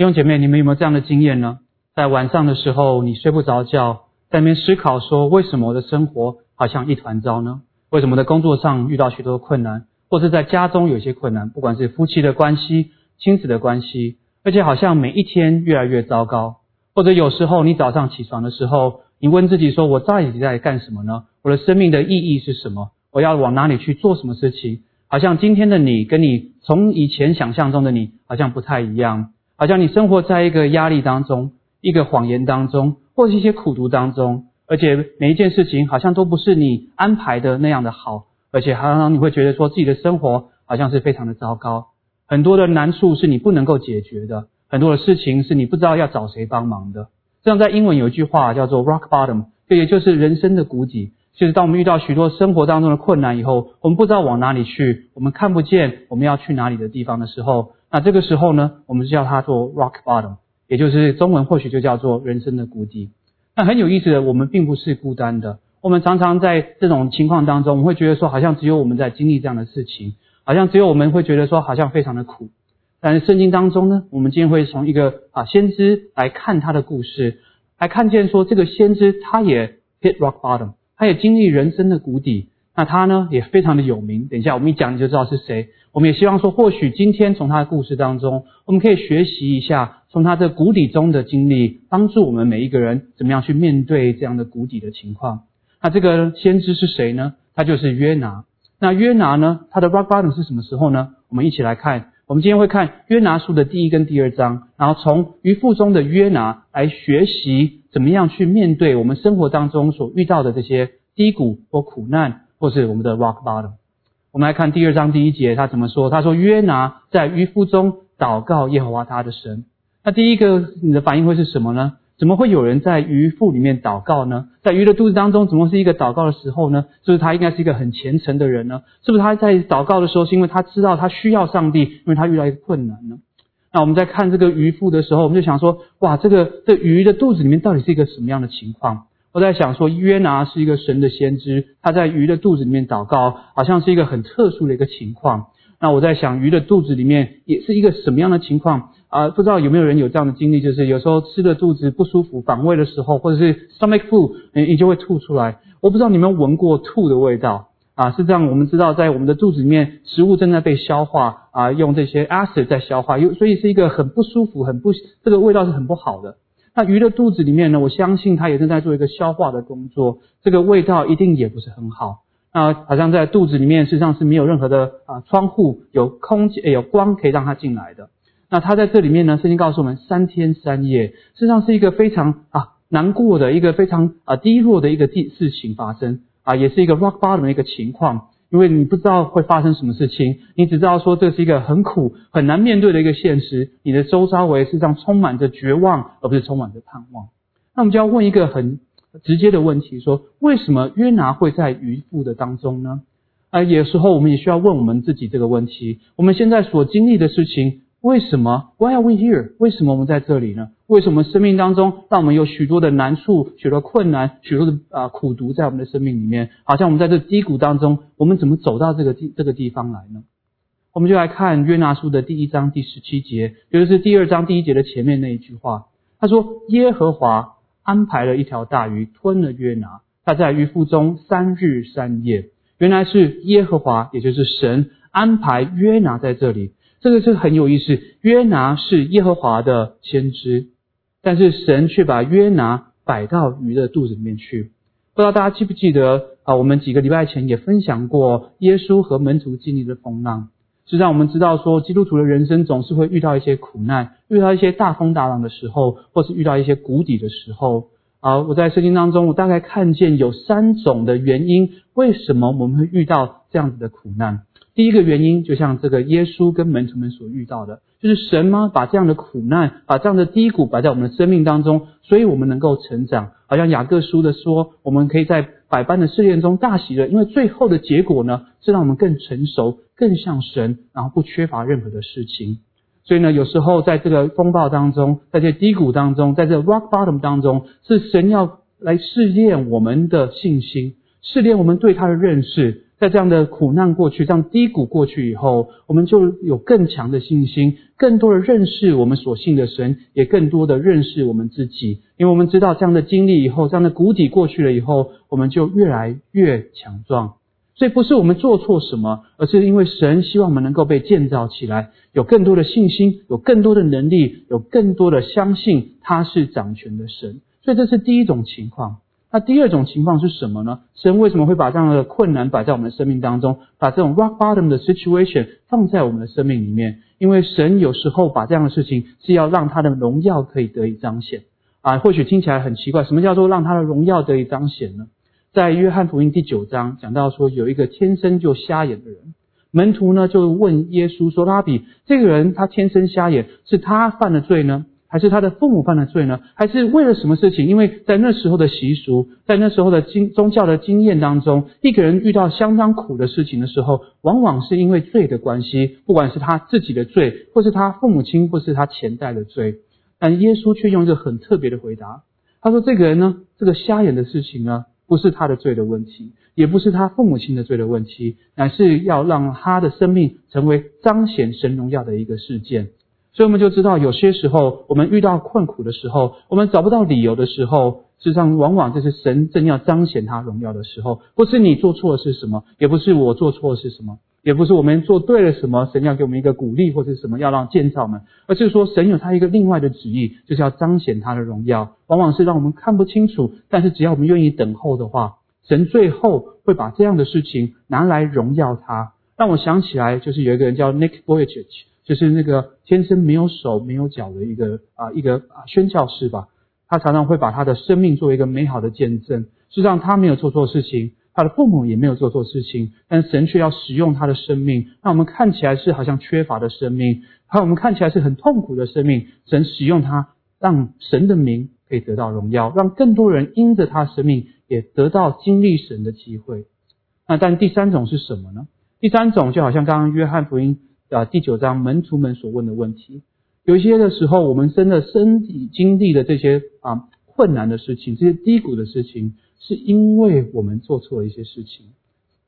弟兄姐妹，你们有没有这样的经验呢？在晚上的时候，你睡不着觉，在那边思考说，为什么我的生活好像一团糟呢？为什么在工作上遇到许多困难，或者在家中有些困难，不管是夫妻的关系、亲子的关系，而且好像每一天越来越糟糕。或者有时候你早上起床的时候，你问自己说，我到底在干什么呢？我的生命的意义是什么？我要往哪里去做什么事情？好像今天的你跟你从以前想象中的你好像不太一样，好像你生活在一个压力当中、一个谎言当中，或者一些苦读当中，而且每一件事情好像都不是你安排的那样的好，而且常常你会觉得说自己的生活好像是非常的糟糕，很多的难处是你不能够解决的，很多的事情是你不知道要找谁帮忙的。这样在英文有一句话叫做 rock bottom，这也就是人生的谷底。就是当我们遇到许多生活当中的困难以后，我们不知道往哪里去，我们看不见我们要去哪里的地方的时候，那这个时候呢，我们叫它做 rock bottom，也就是中文或许就叫做人生的谷底。那很有意思的，我们并不是孤单的。我们常常在这种情况当中，我们会觉得说，好像只有我们在经历这样的事情，好像只有我们会觉得说，好像非常的苦。但是圣经当中呢，我们今天会从一个啊先知来看他的故事，来看见说这个先知他也 hit rock bottom。他也经历人生的谷底，那他呢也非常的有名。等一下我们一讲你就知道是谁。我们也希望说，或许今天从他的故事当中，我们可以学习一下，从他这谷底中的经历，帮助我们每一个人怎么样去面对这样的谷底的情况。那这个先知是谁呢？他就是约拿。那约拿呢，他的 rock bottom 是什么时候呢？我们一起来看。我们今天会看约拿书的第一跟第二章，然后从渔父中的约拿来学习。怎么样去面对我们生活当中所遇到的这些低谷或苦难，或是我们的 rock bottom？我们来看第二章第一节，他怎么说？他说：“约拿在渔夫中祷告耶和华他的神。”那第一个你的反应会是什么呢？怎么会有人在渔夫里面祷告呢？在鱼的肚子当中，怎么是一个祷告的时候呢？是不是他应该是一个很虔诚的人呢？是不是他在祷告的时候，是因为他知道他需要上帝，因为他遇到一个困难呢？那我们在看这个渔夫的时候，我们就想说，哇，这个这鱼的肚子里面到底是一个什么样的情况？我在想说，约拿是一个神的先知，他在鱼的肚子里面祷告，好像是一个很特殊的一个情况。那我在想，鱼的肚子里面也是一个什么样的情况啊？不知道有没有人有这样的经历，就是有时候吃的肚子不舒服、反胃的时候，或者是 stomach flu，你你就会吐出来。我不知道你们闻过吐的味道。啊，是这样。我们知道，在我们的肚子里面，食物正在被消化啊，用这些 acid 在消化，有所以是一个很不舒服、很不这个味道是很不好的。那鱼的肚子里面呢，我相信它也正在做一个消化的工作，这个味道一定也不是很好。那好像在肚子里面，事实上是没有任何的啊窗户，有空气、有光可以让它进来的。那它在这里面呢，圣经告诉我们，三天三夜，实际上是一个非常啊难过的一个非常啊低落的一个地事情发生。啊，也是一个 rock bottom 的一个情况，因为你不知道会发生什么事情，你只知道说这是一个很苦、很难面对的一个现实。你的周遭围实上充满着绝望，而不是充满着盼望。那我们就要问一个很直接的问题：说为什么约拿会在渔夫的当中呢？啊，有时候我们也需要问我们自己这个问题：我们现在所经历的事情。为什么？Why are we here？为什么我们在这里呢？为什么生命当中让我们有许多的难处、许多困难、许多的啊苦读在我们的生命里面？好像我们在这低谷当中，我们怎么走到这个地这个地方来呢？我们就来看约拿书的第一章第十七节，也就是第二章第一节的前面那一句话。他说：“耶和华安排了一条大鱼吞了约拿，他在鱼腹中三日三夜。原来是耶和华，也就是神安排约拿在这里。”这个是很有意思。约拿是耶和华的先知，但是神却把约拿摆到鱼的肚子里面去。不知道大家记不记得啊？我们几个礼拜前也分享过耶稣和门徒经历的风浪，是让我们知道说，基督徒的人生总是会遇到一些苦难，遇到一些大风大浪的时候，或是遇到一些谷底的时候。啊，我在圣经当中，我大概看见有三种的原因，为什么我们会遇到这样子的苦难。第一个原因，就像这个耶稣跟门徒们所遇到的，就是神吗？把这样的苦难，把这样的低谷摆在我们的生命当中，所以我们能够成长。好像雅各书的说，我们可以在百般的试炼中大喜乐，因为最后的结果呢，是让我们更成熟，更像神，然后不缺乏任何的事情。所以呢，有时候在这个风暴当中，在这低谷当中，在这 rock bottom 当中，是神要来试炼我们的信心，试炼我们对他的认识。在这样的苦难过去、这样低谷过去以后，我们就有更强的信心，更多的认识我们所信的神，也更多的认识我们自己。因为我们知道这样的经历以后，这样的谷底过去了以后，我们就越来越强壮。所以不是我们做错什么，而是因为神希望我们能够被建造起来，有更多的信心，有更多的能力，有更多的相信他是掌权的神。所以这是第一种情况。那第二种情况是什么呢？神为什么会把这样的困难摆在我们的生命当中，把这种 rock bottom 的 situation 放在我们的生命里面？因为神有时候把这样的事情是要让他的荣耀可以得以彰显啊。或许听起来很奇怪，什么叫做让他的荣耀得以彰显呢？在约翰福音第九章讲到说，有一个天生就瞎眼的人，门徒呢就问耶稣说：“拉比，这个人他天生瞎眼，是他犯了罪呢？”还是他的父母犯了罪呢？还是为了什么事情？因为在那时候的习俗，在那时候的经宗教的经验当中，一个人遇到相当苦的事情的时候，往往是因为罪的关系，不管是他自己的罪，或是他父母亲，或是他前代的罪。但耶稣却用一个很特别的回答，他说：“这个人呢，这个瞎眼的事情呢，不是他的罪的问题，也不是他父母亲的罪的问题，乃是要让他的生命成为彰显神荣耀的一个事件。”所以我们就知道，有些时候我们遇到困苦的时候，我们找不到理由的时候，事实上往往这是神正要彰显他荣耀的时候。不是你做错的是什么，也不是我做错的是什么，也不是我们做对了什么，神要给我们一个鼓励或者什么要让建造们，而是说神有他一个另外的旨意，就是要彰显他的荣耀。往往是让我们看不清楚，但是只要我们愿意等候的话，神最后会把这样的事情拿来荣耀他。让我想起来，就是有一个人叫 Nick Vujicic。就是那个天生没有手没有脚的一个啊一个宣教士吧，他常常会把他的生命作为一个美好的见证。事实上他没有做错事情，他的父母也没有做错事情，但神却要使用他的生命，让我们看起来是好像缺乏的生命，让我们看起来是很痛苦的生命。神使用他，让神的名可以得到荣耀，让更多人因着他生命也得到经历神的机会。那但第三种是什么呢？第三种就好像刚刚约翰福音。啊，第九章门徒们所问的问题，有一些的时候，我们真的身体经历的这些啊困难的事情，这些低谷的事情，是因为我们做错了一些事情。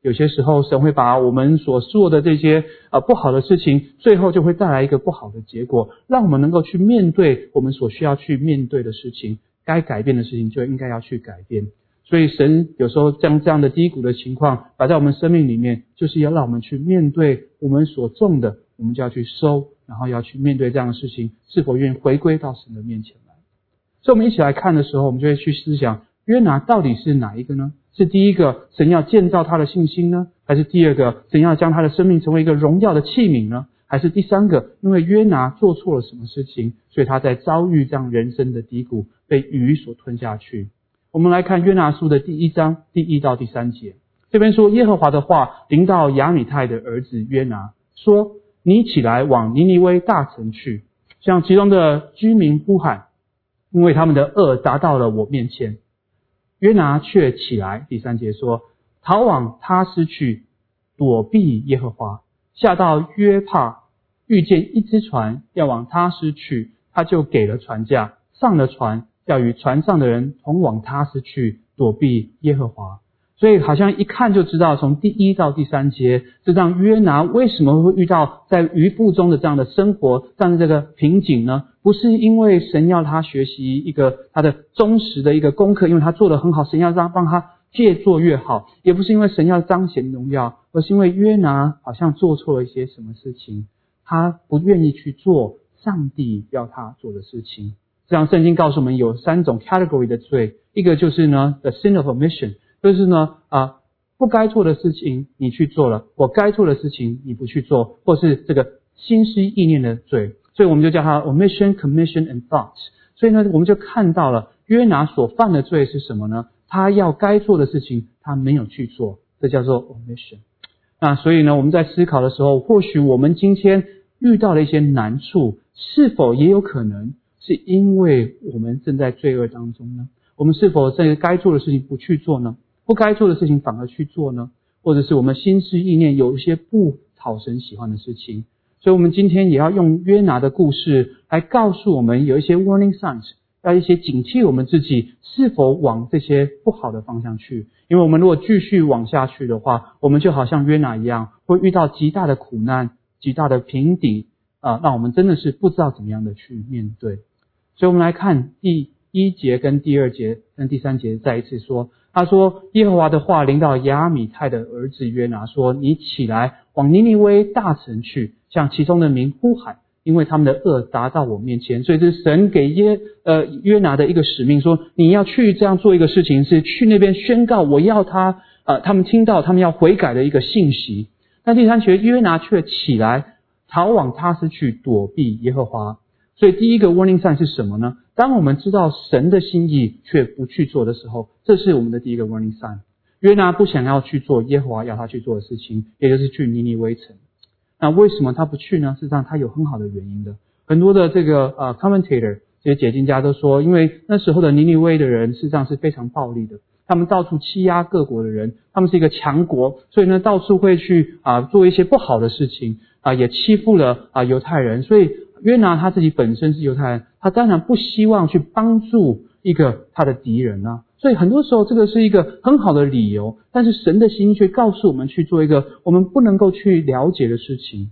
有些时候，神会把我们所做的这些啊不好的事情，最后就会带来一个不好的结果，让我们能够去面对我们所需要去面对的事情，该改变的事情就应该要去改变。所以，神有时候将这样的低谷的情况摆在我们生命里面，就是要让我们去面对我们所种的，我们就要去收，然后要去面对这样的事情，是否愿意回归到神的面前来。所以，我们一起来看的时候，我们就会去思想，约拿到底是哪一个呢？是第一个，神要建造他的信心呢？还是第二个，神要将他的生命成为一个荣耀的器皿呢？还是第三个，因为约拿做错了什么事情，所以他在遭遇这样人生的低谷，被鱼所吞下去？我们来看约拿书的第一章第一到第三节，这边说耶和华的话临到亚米泰的儿子约拿，说：“你起来往尼尼微大城去，向其中的居民呼喊，因为他们的恶达到了我面前。”约拿却起来，第三节说：“逃往他失去，躲避耶和华，下到约帕，遇见一只船要往他失去，他就给了船价，上了船。”要与船上的人同往他斯去躲避耶和华，所以好像一看就知道，从第一到第三节，这让约拿为什么会遇到在渔夫中的这样的生活，这样的这个瓶颈呢？不是因为神要他学习一个他的忠实的一个功课，因为他做的很好，神要让帮他越做越好；也不是因为神要彰显荣耀，而是因为约拿好像做错了一些什么事情，他不愿意去做上帝要他做的事情。这样，圣经告诉我们有三种 category 的罪，一个就是呢，the sin of omission，就是呢啊，不该做的事情你去做了，我该做的事情你不去做，或是这个心思意念的罪，所以我们就叫它 omission, commission and thought。所以呢，我们就看到了约拿所犯的罪是什么呢？他要该做的事情他没有去做，这叫做 omission。那所以呢，我们在思考的时候，或许我们今天遇到了一些难处，是否也有可能？是因为我们正在罪恶当中呢？我们是否在该做的事情不去做呢？不该做的事情反而去做呢？或者是我们心思意念有一些不讨神喜欢的事情？所以，我们今天也要用约拿的故事来告诉我们有一些 warning signs，要一些警惕我们自己是否往这些不好的方向去。因为我们如果继续往下去的话，我们就好像约拿一样，会遇到极大的苦难、极大的平底啊，那我们真的是不知道怎么样的去面对。所以，我们来看第一节跟第二节跟第三节，再一次说。他说：“耶和华的话临到亚米泰的儿子约拿，说：你起来往尼尼微大城去，向其中的民呼喊，因为他们的恶达到我面前。所以这是神给耶呃约拿的一个使命，说你要去这样做一个事情，是去那边宣告我要他呃他们听到他们要悔改的一个信息。但第三节约拿却起来逃往他斯去躲避耶和华。所以第一个 warning sign 是什么呢？”当我们知道神的心意却不去做的时候，这是我们的第一个 warning sign。约拿不想要去做耶和华要他去做的事情，也就是去尼尼微城。那为什么他不去呢？事实上，他有很好的原因的。很多的这个呃 commentator 这些解经家都说，因为那时候的尼尼微的人事实上是非常暴力的，他们到处欺压各国的人，他们是一个强国，所以呢到处会去啊做一些不好的事情啊，也欺负了啊犹太人，所以。约拿他自己本身是犹太人，他当然不希望去帮助一个他的敌人啊，所以很多时候这个是一个很好的理由，但是神的心却告诉我们去做一个我们不能够去了解的事情。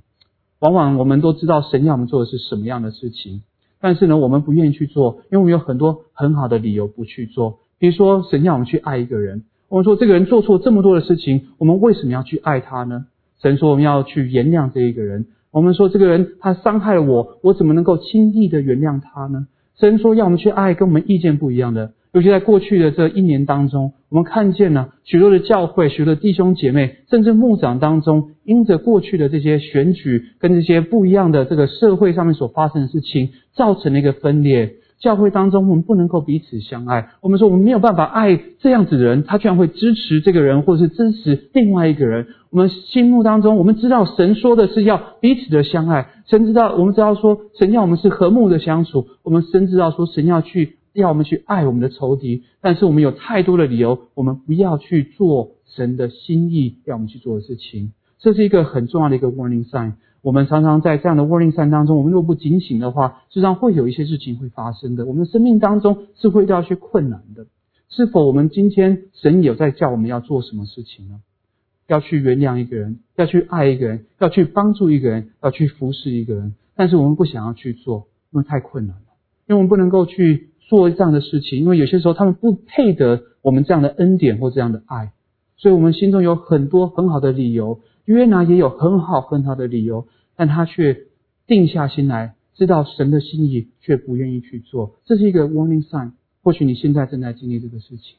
往往我们都知道神要我们做的是什么样的事情，但是呢，我们不愿意去做，因为我们有很多很好的理由不去做。比如说，神要我们去爱一个人，我们说这个人做错这么多的事情，我们为什么要去爱他呢？神说我们要去原谅这一个人。我们说这个人他伤害了我，我怎么能够轻易的原谅他呢？神说要我们去爱跟我们意见不一样的，尤其在过去的这一年当中，我们看见了许多的教会、许多的弟兄姐妹，甚至牧长当中，因着过去的这些选举跟这些不一样的这个社会上面所发生的事情，造成了一个分裂。教会当中，我们不能够彼此相爱。我们说，我们没有办法爱这样子的人，他居然会支持这个人，或者是支持另外一个人。我们心目当中，我们知道神说的是要彼此的相爱。神知道，我们知道说神要我们是和睦的相处。我们深知道说神要去要我们去爱我们的仇敌，但是我们有太多的理由，我们不要去做神的心意要我们去做的事情。这是一个很重要的一个 warning sign。我们常常在这样的 warning sign 当中，我们若不警醒的话，实际上会有一些事情会发生的。我们的生命当中是会遇到一些困难的。是否我们今天神有在叫我们要做什么事情呢？要去原谅一个人，要去爱一个人，要去帮助一个人，要去服侍一个人。但是我们不想要去做，因为太困难了。因为我们不能够去做这样的事情，因为有些时候他们不配得我们这样的恩典或这样的爱。所以我们心中有很多很好的理由。约拿也有很好很好的理由，但他却定下心来，知道神的心意，却不愿意去做。这是一个 warning sign。或许你现在正在经历这个事情。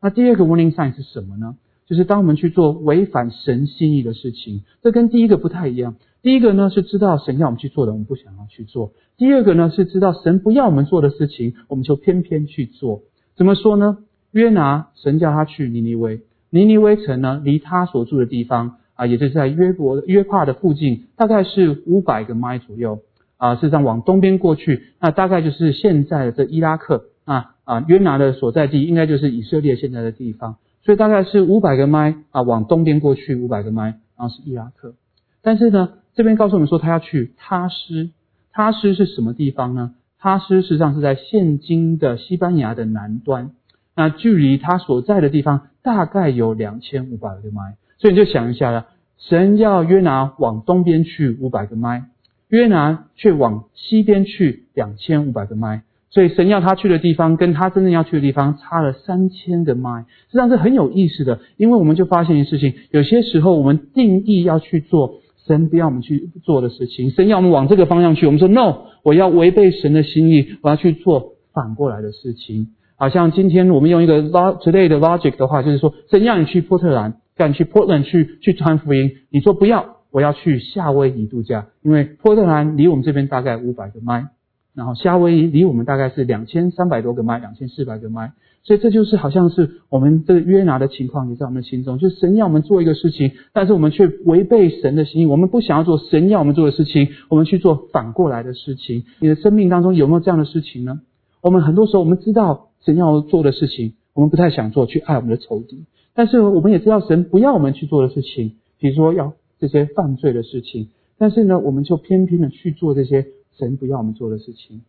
那第二个 warning sign 是什么呢？就是当我们去做违反神心意的事情，这跟第一个不太一样。第一个呢是知道神要我们去做的，我们不想要去做；第二个呢是知道神不要我们做的事情，我们就偏偏去做。怎么说呢？约拿，神叫他去尼尼微，尼尼微城呢，离他所住的地方。啊，也就是在约伯约帕的附近，大概是五百个迈左右。啊，事实上往东边过去，那大概就是现在的这伊拉克。啊啊，约拿的所在地应该就是以色列现在的地方。所以大概是五百个迈啊，往东边过去五百个迈，然后是伊拉克。但是呢，这边告诉我们说，他要去他斯。他斯是什么地方呢？他斯实际上是在现今的西班牙的南端。那距离他所在的地方大概有两千五百个迈。所以你就想一下了，神要约拿往东边去五百个麦，约拿却往西边去两千五百个麦，所以神要他去的地方跟他真正要去的地方差了三千个麦，实际上是很有意思的。因为我们就发现一件事情，有些时候我们定义要去做神不要我们去做的事情，神要我们往这个方向去，我们说 no，我要违背神的心意，我要去做反过来的事情。好像今天我们用一个 log today 的 logic 的话，就是说神要你去波特兰。你去 Portland 去去传福音，你说不要，我要去夏威夷度假，因为波特兰离我们这边大概五百个迈，然后夏威夷离我们大概是两千三百多个迈，两千四百个迈，所以这就是好像是我们这个约拿的情况也在我们心中，就神要我们做一个事情，但是我们却违背神的心意，我们不想要做神要我们做的事情，我们去做反过来的事情。你的生命当中有没有这样的事情呢？我们很多时候我们知道神要做的事情，我们不太想做，去爱我们的仇敌。但是我们也知道神不要我们去做的事情，比如说要这些犯罪的事情。但是呢，我们就偏偏的去做这些神不要我们做的事情。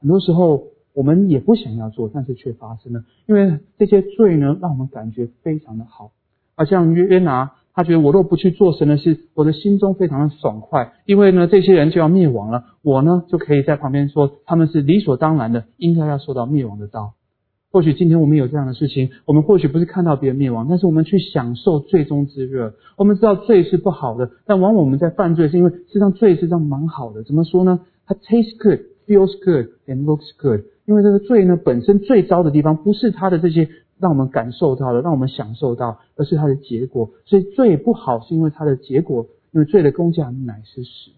很多时候我们也不想要做，但是却发生了。因为这些罪呢，让我们感觉非常的好，而像约拿，他觉得我若不去做神的事，我的心中非常的爽快，因为呢，这些人就要灭亡了，我呢就可以在旁边说他们是理所当然的，应该要受到灭亡的道。或许今天我们有这样的事情，我们或许不是看到别人灭亡，但是我们去享受最终之乐。我们知道罪是不好的，但往往我们在犯罪，是因为实际上罪是这样蛮好的。怎么说呢？它 tastes good, feels good, and looks good。因为这个罪呢，本身最糟的地方不是它的这些让我们感受到的，让我们享受到，而是它的结果。所以罪不好，是因为它的结果，因为罪的工价乃是死。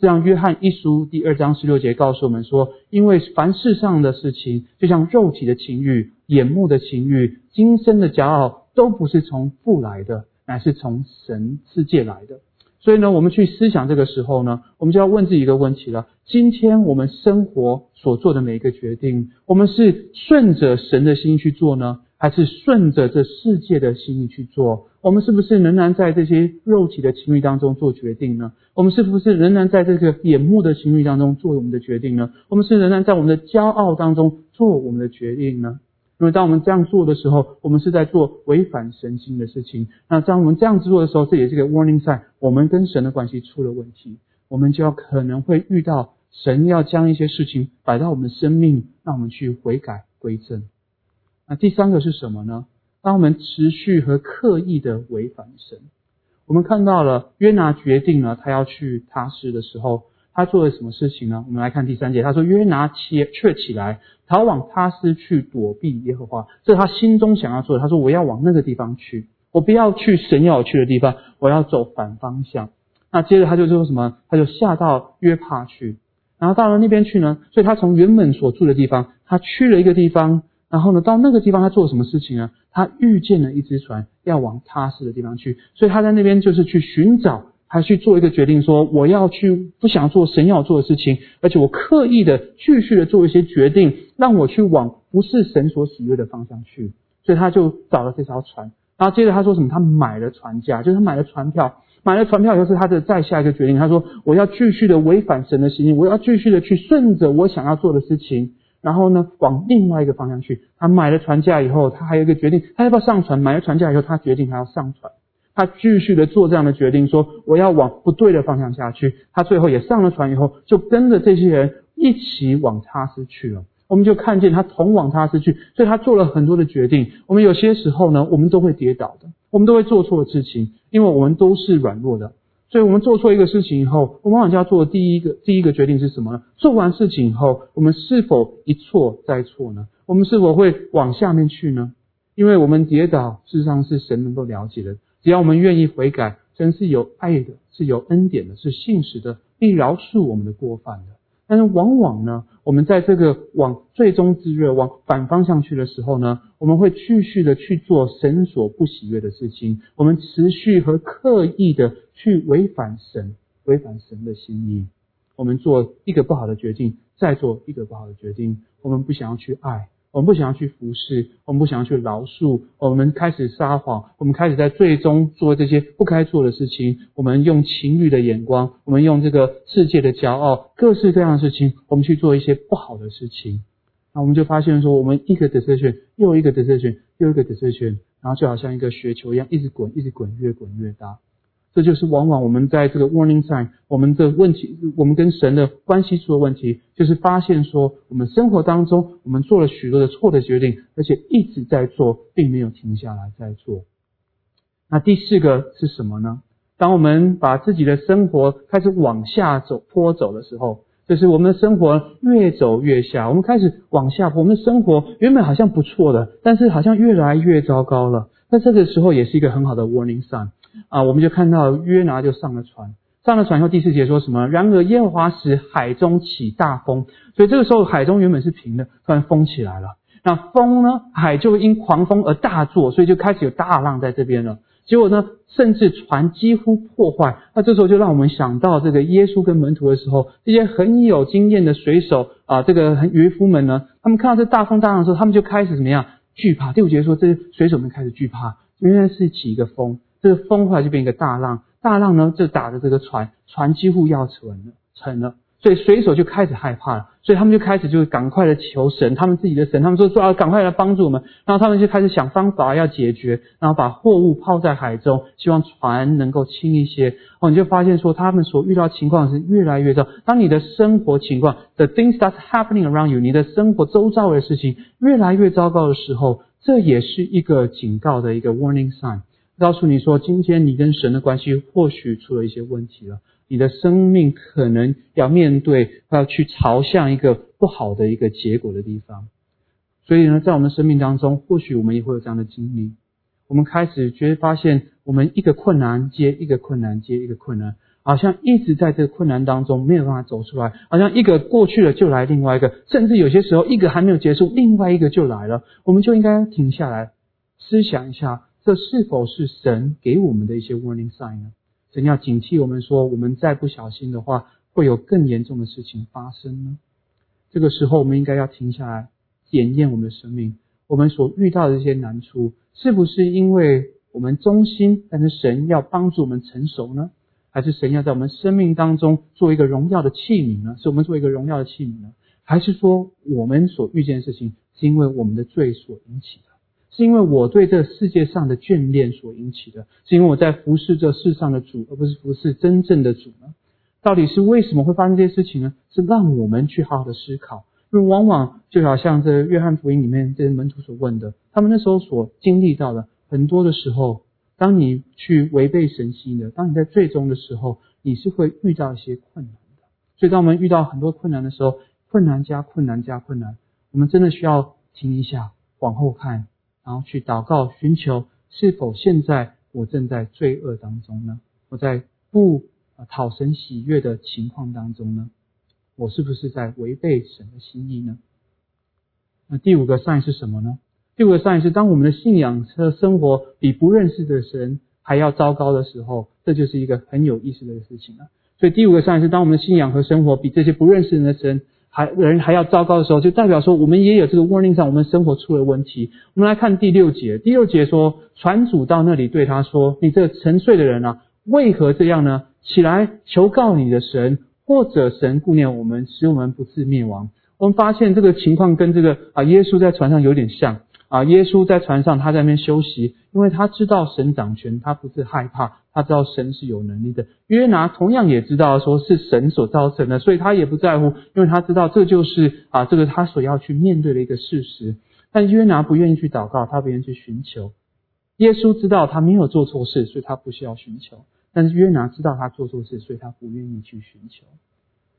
这样，约翰一书第二章十六节告诉我们说：，因为凡世上的事情，就像肉体的情欲、眼目的情欲、今生的骄傲，都不是从父来的，乃是从神世界来的。所以呢，我们去思想这个时候呢，我们就要问自己一个问题了：，今天我们生活所做的每一个决定，我们是顺着神的心去做呢？还是顺着这世界的心意去做？我们是不是仍然在这些肉体的情欲当中做决定呢？我们是不是仍然在这个眼目的情欲当中做我们的决定呢？我们是仍然在我们的骄傲当中做我们的决定呢？因为当我们这样做的时候，我们是在做违反神心的事情。那当我们这样子做的时候，这也是个 warning sign，我们跟神的关系出了问题，我们就要可能会遇到神要将一些事情摆到我们的生命，让我们去悔改归正。那第三个是什么呢？当我们持续和刻意的违反神，我们看到了约拿决定了他要去他施的时候，他做了什么事情呢？我们来看第三节，他说约拿起却起来逃往他施去躲避耶和华，这是他心中想要做的。他说我要往那个地方去，我不要去神要我去的地方，我要走反方向。那接着他就说什么？他就下到约帕去，然后到了那边去呢？所以他从原本所住的地方，他去了一个地方。然后呢，到那个地方他做什么事情呢？他遇见了一只船，要往踏实的地方去，所以他在那边就是去寻找，他去做一个决定，说我要去不想做神要做的事情，而且我刻意的继续的做一些决定，让我去往不是神所喜悦的方向去。所以他就找了这条船，然后接着他说什么？他买了船价，就是他买了船票，买了船票以后是他的再下一个决定，他说我要继续的违反神的心意，我要继续的去顺着我想要做的事情。然后呢，往另外一个方向去。他买了船价以后，他还有一个决定，他要不要上船？买了船价以后，他决定他要上船。他继续的做这样的决定，说我要往不对的方向下去。他最后也上了船以后，就跟着这些人一起往他斯去了。我们就看见他同往他斯去，所以他做了很多的决定。我们有些时候呢，我们都会跌倒的，我们都会做错事情，因为我们都是软弱的。所以我们做错一个事情以后，我们往往就要做的第一个第一个决定是什么呢？做完事情以后，我们是否一错再错呢？我们是否会往下面去呢？因为我们跌倒，事实上是神能够了解的。只要我们愿意悔改，神是有爱的，是有恩典的，是信实的，并饶恕我们的过犯的。但是往往呢，我们在这个往最终之月往反方向去的时候呢，我们会继续的去做神所不喜悦的事情，我们持续和刻意的去违反神，违反神的心意。我们做一个不好的决定，再做一个不好的决定，我们不想要去爱。我们不想要去服侍，我们不想要去饶恕，我们开始撒谎，我们开始在最终做这些不该做的事情。我们用情欲的眼光，我们用这个世界的骄傲，各式各样的事情，我们去做一些不好的事情。那我们就发现说，我们一个 decision 又一个 decision 又一个 decision，然后就好像一个雪球一样，一直滚，一直滚，越滚越大。这就是往往我们在这个 warning sign，我们的问题，我们跟神的关系出了问题，就是发现说，我们生活当中我们做了许多的错的决定，而且一直在做，并没有停下来在做。那第四个是什么呢？当我们把自己的生活开始往下走坡走的时候，就是我们的生活越走越下，我们开始往下坡，我们的生活原本好像不错的，但是好像越来越糟糕了。那这个时候也是一个很好的 warning sign。啊，我们就看到约拿就上了船，上了船以后第四节说什么？然而耶和华使海中起大风，所以这个时候海中原本是平的，突然风起来了。那风呢，海就因狂风而大作，所以就开始有大浪在这边了。结果呢，甚至船几乎破坏。那这时候就让我们想到这个耶稣跟门徒的时候，这些很有经验的水手啊，这个渔夫们呢，他们看到这大风大浪的时候，他们就开始怎么样惧怕？第五节说，这些水手们开始惧怕，原来是起一个风。这个风后来就变一个大浪，大浪呢就打着这个船，船几乎要沉了，沉了。所以水手就开始害怕了，所以他们就开始就赶快的求神，他们自己的神，他们说说啊，赶快来帮助我们。然后他们就开始想方法要解决，然后把货物抛在海中，希望船能够轻一些。哦，你就发现说他们所遇到情况是越来越糟。当你的生活情况，the things that's happening around you，你的生活周遭的事情越来越糟糕的时候，这也是一个警告的一个 warning sign，告诉你说，今天你跟神的关系或许出了一些问题了。你的生命可能要面对，要去朝向一个不好的一个结果的地方。所以呢，在我们生命当中，或许我们也会有这样的经历。我们开始觉发现，我们一个困难接一个困难接一个困难，好像一直在这个困难当中没有办法走出来，好像一个过去了就来另外一个，甚至有些时候一个还没有结束，另外一个就来了。我们就应该停下来思想一下，这是否是神给我们的一些 warning sign 呢？神要警惕我们说，我们再不小心的话，会有更严重的事情发生呢。这个时候，我们应该要停下来检验我们的生命，我们所遇到的这些难处，是不是因为我们忠心，但是神要帮助我们成熟呢？还是神要在我们生命当中做一个荣耀的器皿呢？是我们做一个荣耀的器皿呢？还是说我们所遇见的事情，是因为我们的罪所引起的？是因为我对这世界上的眷恋所引起的，是因为我在服侍这世上的主，而不是服侍真正的主呢？到底是为什么会发生这些事情呢？是让我们去好好的思考。因为往往就好像这约翰福音里面这些门徒所问的，他们那时候所经历到的很多的时候，当你去违背神心的，当你在最终的时候，你是会遇到一些困难的。所以当我们遇到很多困难的时候，困难加困难加困难，我们真的需要停一下，往后看。然后去祷告，寻求是否现在我正在罪恶当中呢？我在不讨神喜悦的情况当中呢？我是不是在违背神的心意呢？那第五个善是什么呢？第五个善是当我们的信仰和生活比不认识的神还要糟糕的时候，这就是一个很有意思的事情了。所以第五个善是当我们的信仰和生活比这些不认识人的神。还人还要糟糕的时候，就代表说我们也有这个 warning 上，我们生活出了问题。我们来看第六节，第六节说，船主到那里对他说：“你这个沉睡的人啊，为何这样呢？起来求告你的神，或者神顾念我们，使我们不致灭亡。”我们发现这个情况跟这个啊耶稣在船上有点像。啊，耶稣在船上，他在那边休息，因为他知道神掌权，他不是害怕，他知道神是有能力的。约拿同样也知道说是神所造成的，所以他也不在乎，因为他知道这就是啊，这个他所要去面对的一个事实。但约拿不愿意去祷告，他不愿意去寻求。耶稣知道他没有做错事，所以他不需要寻求。但是约拿知道他做错事，所以他不愿意去寻求。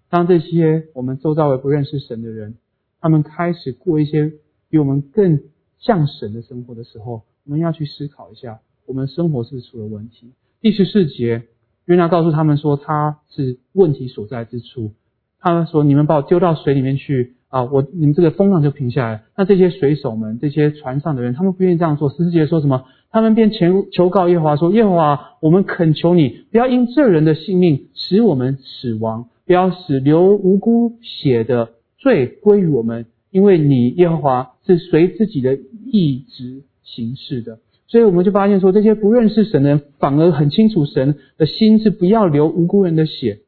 当这些我们周遭为不认识神的人，他们开始过一些比我们更。像神的生活的时候，我们要去思考一下，我们生活是不是出了问题？第十四节，约拿告诉他们说，他是问题所在之处。他们说：“你们把我丢到水里面去啊，我你们这个风浪就平下来。”那这些水手们，这些船上的人，他们不愿意这样做。十四节说什么？他们便求求告耶和华说：“耶和华，我们恳求你，不要因这人的性命使我们死亡，不要使流无辜血的罪归于我们。”因为你耶和华是随自己的意志行事的，所以我们就发现说，这些不认识神的人反而很清楚神的心是不要流无辜人的血，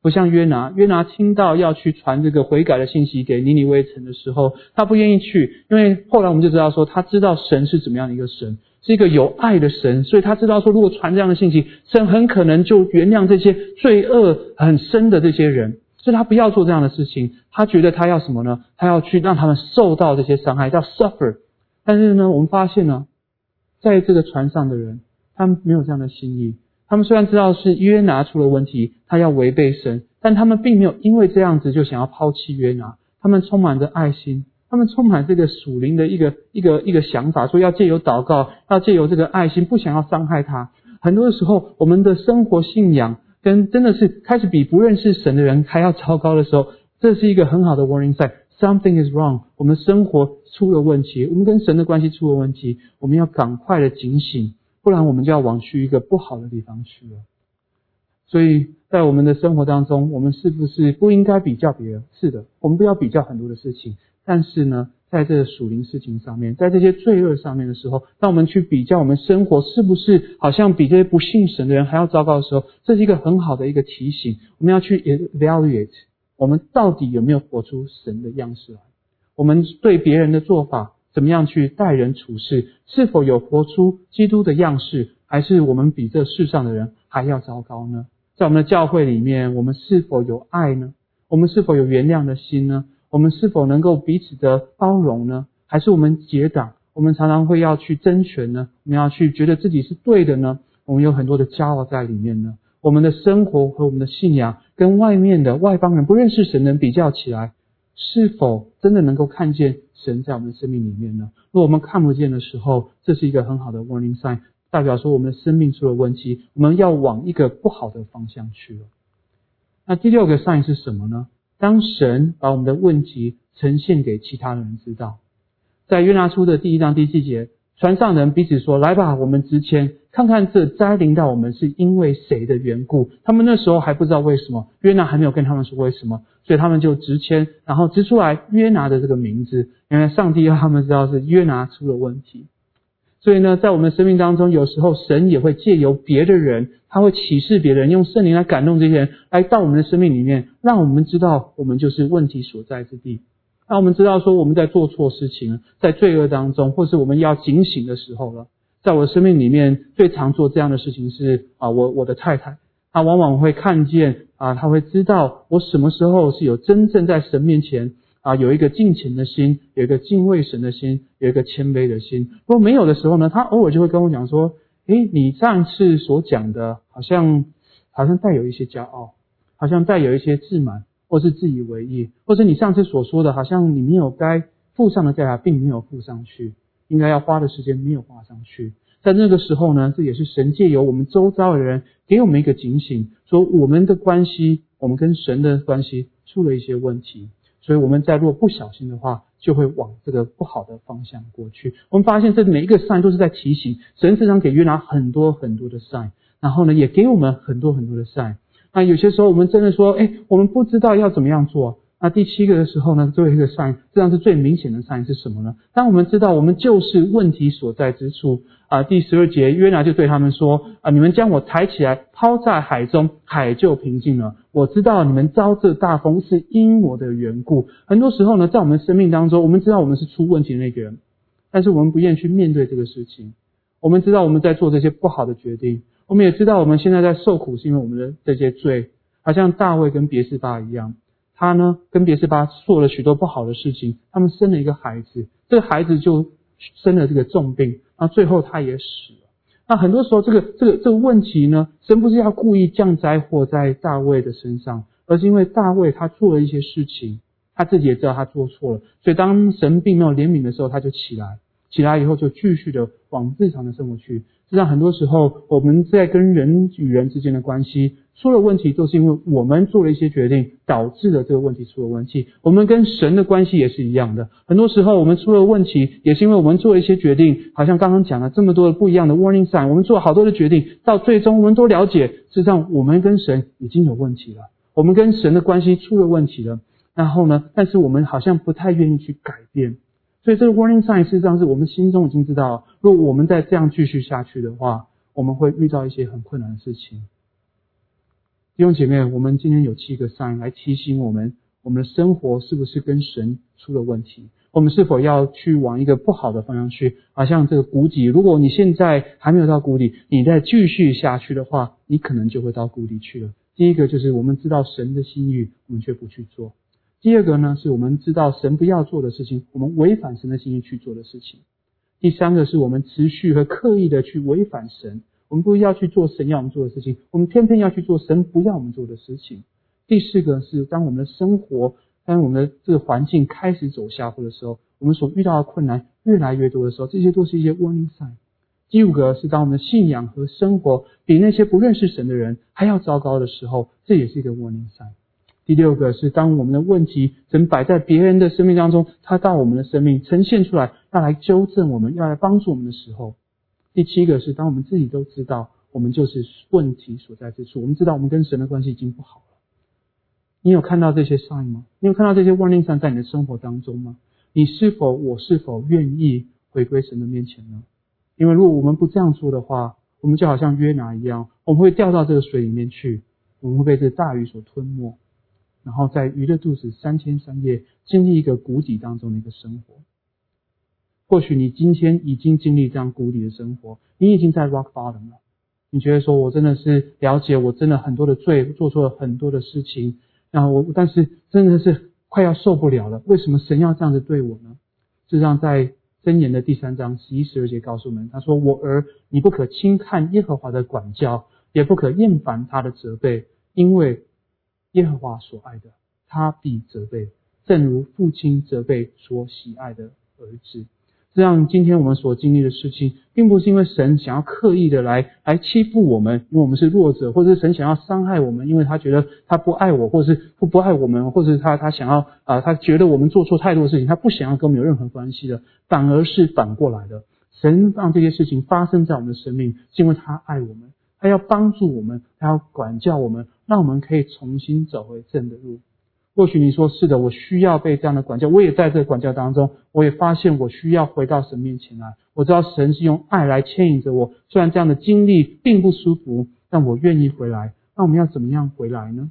不像约拿，约拿听到要去传这个悔改的信息给尼尼微城的时候，他不愿意去，因为后来我们就知道说，他知道神是怎么样的一个神，是一个有爱的神，所以他知道说，如果传这样的信息，神很可能就原谅这些罪恶很深的这些人。所以他不要做这样的事情，他觉得他要什么呢？他要去让他们受到这些伤害，叫 suffer。但是呢，我们发现呢，在这个船上的人，他们没有这样的心意。他们虽然知道是约拿出了问题，他要违背神，但他们并没有因为这样子就想要抛弃约拿。他们充满着爱心，他们充满这个属灵的一个一个一个想法，说要借由祷告，要借由这个爱心，不想要伤害他。很多的时候，我们的生活信仰。跟真的是开始比不认识神的人还要糟糕的时候，这是一个很好的 warning sign。Something is wrong，我们生活出了问题，我们跟神的关系出了问题，我们要赶快的警醒，不然我们就要往去一个不好的地方去了。所以在我们的生活当中，我们是不是不应该比较别人？是的，我们不要比较很多的事情，但是呢？在这个属灵事情上面，在这些罪恶上面的时候，当我们去比较我们生活是不是好像比这些不信神的人还要糟糕的时候，这是一个很好的一个提醒。我们要去 evaluate，我们到底有没有活出神的样式来？我们对别人的做法，怎么样去待人处事，是否有活出基督的样式，还是我们比这世上的人还要糟糕呢？在我们的教会里面，我们是否有爱呢？我们是否有原谅的心呢？我们是否能够彼此的包容呢？还是我们结党？我们常常会要去争权呢？我们要去觉得自己是对的呢？我们有很多的骄傲在里面呢？我们的生活和我们的信仰跟外面的外邦人不认识神的人比较起来，是否真的能够看见神在我们的生命里面呢？如果我们看不见的时候，这是一个很好的 warning sign，代表说我们的生命出了问题，我们要往一个不好的方向去了。那第六个 sign 是什么呢？当神把我们的问题呈现给其他人知道，在约拿书的第一章第七节，船上人彼此说：“来吧，我们直签，看看这灾临到我们是因为谁的缘故。”他们那时候还不知道为什么，约拿还没有跟他们说为什么，所以他们就直签，然后直出来约拿的这个名字，因为上帝让他们知道是约拿出了问题。所以呢，在我们生命当中，有时候神也会借由别的人，他会启示别人，用圣灵来感动这些人，来到我们的生命里面，让我们知道我们就是问题所在之地，让我们知道说我们在做错事情，在罪恶当中，或是我们要警醒的时候了。在我生命里面，最常做这样的事情是啊，我我的太太，她往往会看见啊，她会知道我什么时候是有真正在神面前。啊，有一个敬虔的心，有一个敬畏神的心，有一个谦卑的心。如果没有的时候呢，他偶尔就会跟我讲说：“诶，你上次所讲的，好像好像带有一些骄傲，好像带有一些自满，或是自以为意，或者你上次所说的，好像你没有该付上的代价，并没有付上去，应该要花的时间没有花上去。在那个时候呢，这也是神借由我们周遭的人给我们一个警醒，说我们的关系，我们跟神的关系出了一些问题。”所以我们在若不小心的话，就会往这个不好的方向过去。我们发现这每一个 sign 都是在提醒神，经常给约拿很多很多的 sign，然后呢，也给我们很多很多的 sign。那有些时候我们真的说，哎，我们不知道要怎么样做。那第七个的时候呢，最后一个善这样是最明显的善是什么呢？当我们知道我们就是问题所在之处啊。第十二节，约拿就对他们说啊，你们将我抬起来抛在海中，海就平静了。我知道你们遭这大风是因我的缘故。很多时候呢，在我们生命当中，我们知道我们是出问题的那个人，但是我们不愿意去面对这个事情。我们知道我们在做这些不好的决定，我们也知道我们现在在受苦是因为我们的这些罪，好像大卫跟别是巴一样。他呢，跟别是巴做了许多不好的事情。他们生了一个孩子，这个孩子就生了这个重病，那最后他也死了。那很多时候，这个这个这个问题呢，神不是要故意降灾祸在大卫的身上，而是因为大卫他做了一些事情，他自己也知道他做错了，所以当神并没有怜悯的时候，他就起来，起来以后就继续的往日常的生活去。实际上，很多时候我们在跟人与人之间的关系。出了问题都是因为我们做了一些决定，导致了这个问题出了问题。我们跟神的关系也是一样的，很多时候我们出了问题，也是因为我们做了一些决定。好像刚刚讲了这么多的不一样的 warning sign，我们做了好多的决定，到最终我们都了解，事实上我们跟神已经有问题了，我们跟神的关系出了问题了。然后呢，但是我们好像不太愿意去改变，所以这个 warning sign 事实上是我们心中已经知道，如果我们再这样继续下去的话，我们会遇到一些很困难的事情。弟兄姐妹，我们今天有七个 sign 来提醒我们，我们的生活是不是跟神出了问题？我们是否要去往一个不好的方向去？好像这个谷底，如果你现在还没有到谷底，你再继续下去的话，你可能就会到谷底去了。第一个就是我们知道神的心意，我们却不去做；第二个呢，是我们知道神不要做的事情，我们违反神的心意去做的事情；第三个是我们持续和刻意的去违反神。我们不要去做神要我们做的事情，我们偏偏要去做神不要我们做的事情。第四个是，当我们的生活，当我们的这个环境开始走下坡的时候，我们所遇到的困难越来越多的时候，这些都是一些 warning sign。第五个是，当我们的信仰和生活比那些不认识神的人还要糟糕的时候，这也是一个 warning sign。第六个是，当我们的问题曾摆在别人的生命当中，他到我们的生命呈现出来，要来纠正我们，要来帮助我们的时候。第七个是，当我们自己都知道我们就是问题所在之处，我们知道我们跟神的关系已经不好了。你有看到这些 sign 吗？你有看到这些 warning sign 在你的生活当中吗？你是否，我是否愿意回归神的面前呢？因为如果我们不这样做的话，我们就好像约拿一样，我们会掉到这个水里面去，我们会被这大鱼所吞没。然后在鱼的肚子三天三夜，经历一个谷底当中的一个生活。或许你今天已经经历这样谷底的生活，你已经在 rock bottom 了。你觉得说我真的是了解，我真的很多的罪，做错了很多的事情，然后我但是真的是快要受不了了。为什么神要这样子对我呢？事实上，在箴言的第三章十一十二节告诉我们，他说：“我儿，你不可轻看耶和华的管教，也不可厌烦他的责备，因为耶和华所爱的，他必责备，正如父亲责备所喜爱的儿子。”这样，今天我们所经历的事情，并不是因为神想要刻意的来来欺负我们，因为我们是弱者，或者是神想要伤害我们，因为他觉得他不爱我，或者是不不爱我们，或者是他他想要啊，他觉得我们做错太多事情，他不想要跟我们有任何关系的，反而是反过来的。神让这些事情发生在我们的生命，是因为他爱我们，他要帮助我们，他要管教我们，让我们可以重新走回正的路。或许你说是的，我需要被这样的管教，我也在这管教当中，我也发现我需要回到神面前来。我知道神是用爱来牵引着我，虽然这样的经历并不舒服，但我愿意回来。那我们要怎么样回来呢？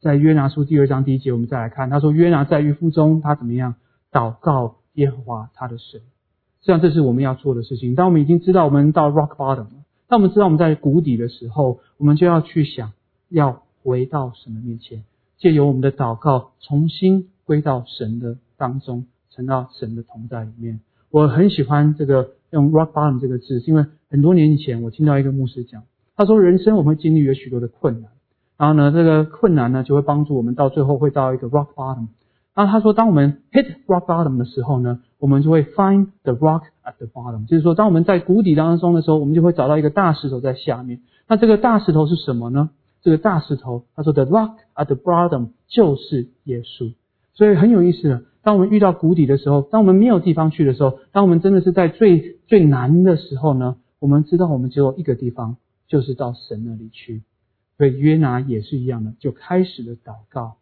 在约拿书第二章第一节，我们再来看，他说约拿在渔夫中，他怎么样祷告耶和华他的神。实际上这是我们要做的事情。当我们已经知道我们到 rock bottom 了，当我们知道我们在谷底的时候，我们就要去想要回到神的面前。借由我们的祷告，重新归到神的当中，沉到神的同在里面。我很喜欢这个用 rock bottom 这个字，是因为很多年以前我听到一个牧师讲，他说人生我们会经历有许多的困难，然后呢，这个困难呢就会帮助我们到最后会到一个 rock bottom。然后他说，当我们 hit rock bottom 的时候呢，我们就会 find the rock at the bottom，就是说当我们在谷底当中的时候，我们就会找到一个大石头在下面。那这个大石头是什么呢？这个大石头，他说的 rock at the bottom 就是耶稣，所以很有意思的。当我们遇到谷底的时候，当我们没有地方去的时候，当我们真的是在最最难的时候呢，我们知道我们只有一个地方，就是到神那里去。所以约拿也是一样的，就开始了祷告。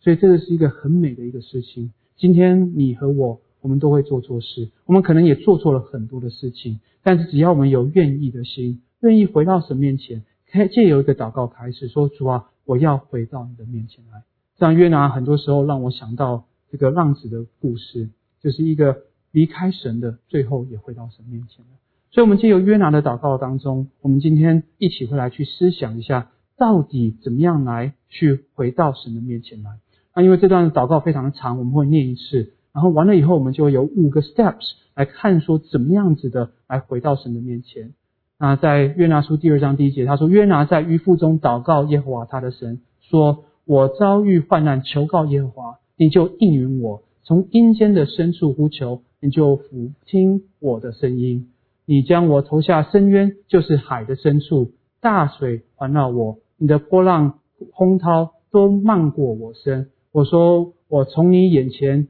所以这个是一个很美的一个事情。今天你和我，我们都会做错事，我们可能也做错了很多的事情，但是只要我们有愿意的心，愿意回到神面前。以借由一个祷告开始说：“主啊，我要回到你的面前来。”这样约拿很多时候让我想到这个浪子的故事，就是一个离开神的，最后也回到神面前了。所以，我们借由约拿的祷告当中，我们今天一起会来去思想一下，到底怎么样来去回到神的面前来。那因为这段祷告非常的长，我们会念一次，然后完了以后，我们就会有五个 steps 来看说怎么样子的来回到神的面前。那在约拿书第二章第一节，他说：“约拿在鱼腹中祷告耶和华他的神，说：我遭遇患难，求告耶和华，你就应允我；从阴间的深处呼求，你就俯听我的声音。你将我投下深渊，就是海的深处，大水环绕我，你的波浪轰涛都漫过我身。我说：我从你眼前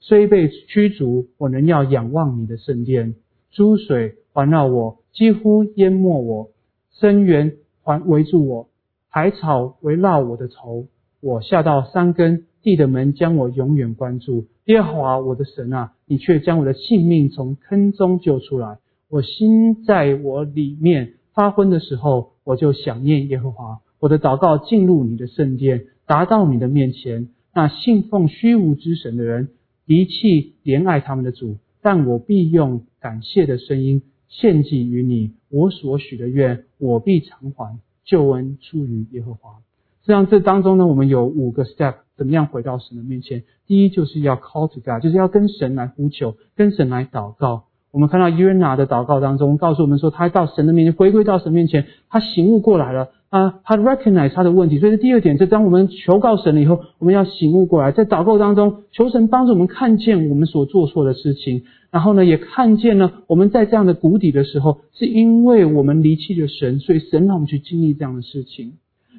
虽被驱逐，我仍要仰望你的圣殿。珠水环绕我。”几乎淹没我，深渊环围住我，海草围绕我的头，我下到山根，地的门将我永远关住。耶和华我的神啊，你却将我的性命从坑中救出来。我心在我里面发昏的时候，我就想念耶和华。我的祷告进入你的圣殿，达到你的面前。那信奉虚无之神的人，离弃怜爱他们的主，但我必用感谢的声音。献祭于你，我所许的愿，我必偿还。救恩出于耶和华。实际上，这当中呢，我们有五个 step，怎么样回到神的面前？第一，就是要 call to God，就是要跟神来呼求，跟神来祷告。我们看到约拿的祷告当中，告诉我们说，他到神的面前，回归到神面前，他醒悟过来了。啊，他 recognize 他的问题，所以这第二点，就当我们求告神了以后，我们要醒悟过来，在祷告当中求神帮助我们看见我们所做错的事情，然后呢，也看见呢我们在这样的谷底的时候，是因为我们离弃了神，所以神让我们去经历这样的事情。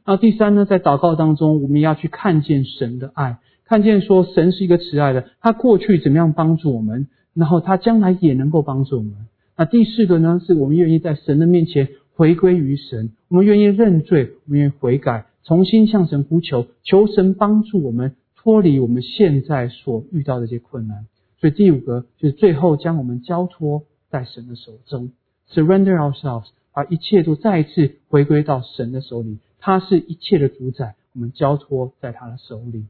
然后第三呢，在祷告当中，我们要去看见神的爱，看见说神是一个慈爱的，他过去怎么样帮助我们，然后他将来也能够帮助我们。那第四个呢，是我们愿意在神的面前。回归于神，我们愿意认罪，我们愿意悔改，重新向神呼求，求神帮助我们脱离我们现在所遇到的这些困难。所以第五个就是最后将我们交托在神的手中，surrender ourselves，把一切都再一次回归到神的手里。他是一切的主宰，我们交托在他的手里。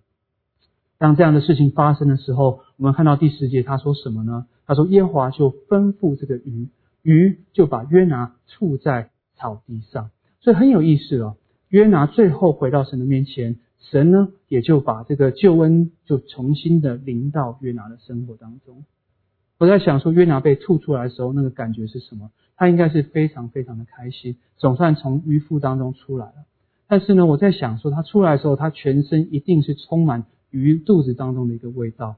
当这样的事情发生的时候，我们看到第十节他说什么呢？他说耶和华就吩咐这个鱼，鱼就把约拿处在草地上。所以很有意思哦。约拿最后回到神的面前，神呢也就把这个救恩就重新的临到约拿的生活当中。我在想说，约拿被吐出来的时候，那个感觉是什么？他应该是非常非常的开心，总算从鱼腹当中出来了。但是呢，我在想说，他出来的时候，他全身一定是充满鱼肚子当中的一个味道。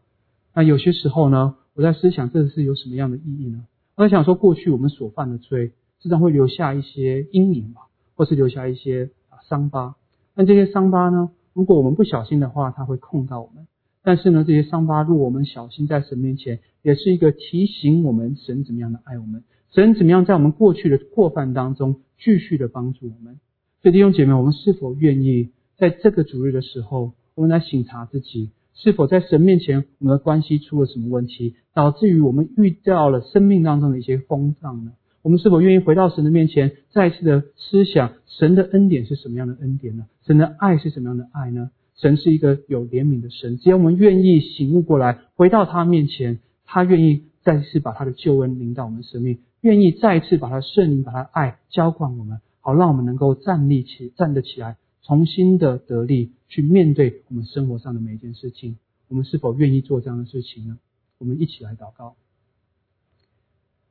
那有些时候呢，我在思想这是有什么样的意义呢？我在想说，过去我们所犯的罪，自然会留下一些阴影吧，或是留下一些啊伤疤。那这些伤疤呢，如果我们不小心的话，它会控到我们。但是呢，这些伤疤，如果我们小心在神面前，也是一个提醒我们神怎么样的爱我们，神怎么样在我们过去的过犯当中继续的帮助我们。所以弟兄姐妹，我们是否愿意在这个主日的时候，我们来省察自己，是否在神面前我们的关系出了什么问题，导致于我们遇到了生命当中的一些风浪呢？我们是否愿意回到神的面前，再次的思想神的恩典是什么样的恩典呢？神的爱是什么样的爱呢？神是一个有怜悯的神，只要我们愿意醒悟过来，回到他面前，他愿意再次把他的救恩临到我们生命，愿意再次把他圣灵、把他爱浇灌我们。好，让我们能够站立起、站得起来，重新的得力去面对我们生活上的每一件事情。我们是否愿意做这样的事情呢？我们一起来祷告。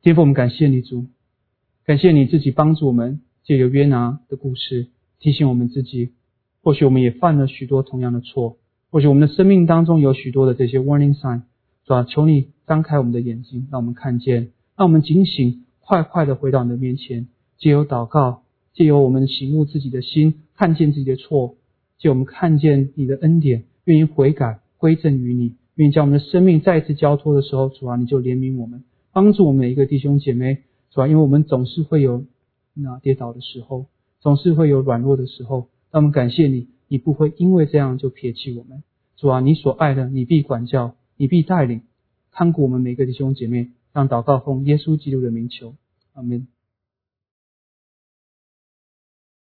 天父，我们感谢你主，感谢你自己帮助我们借由约拿的故事提醒我们自己。或许我们也犯了许多同样的错，或许我们的生命当中有许多的这些 warning sign，是吧？求你张开我们的眼睛，让我们看见，让我们警醒，快快的回到你的面前，借由祷告。借由我们醒悟自己的心，看见自己的错；借我们看见你的恩典，愿意悔改归正于你，愿意将我们的生命再次交托的时候，主啊，你就怜悯我们，帮助我们每一个弟兄姐妹，主啊，因为我们总是会有那跌倒的时候，总是会有软弱的时候，让我们感谢你，你不会因为这样就撇弃我们，主啊，你所爱的，你必管教，你必带领，看顾我们每个弟兄姐妹，让祷告奉耶稣基督的名求，阿门。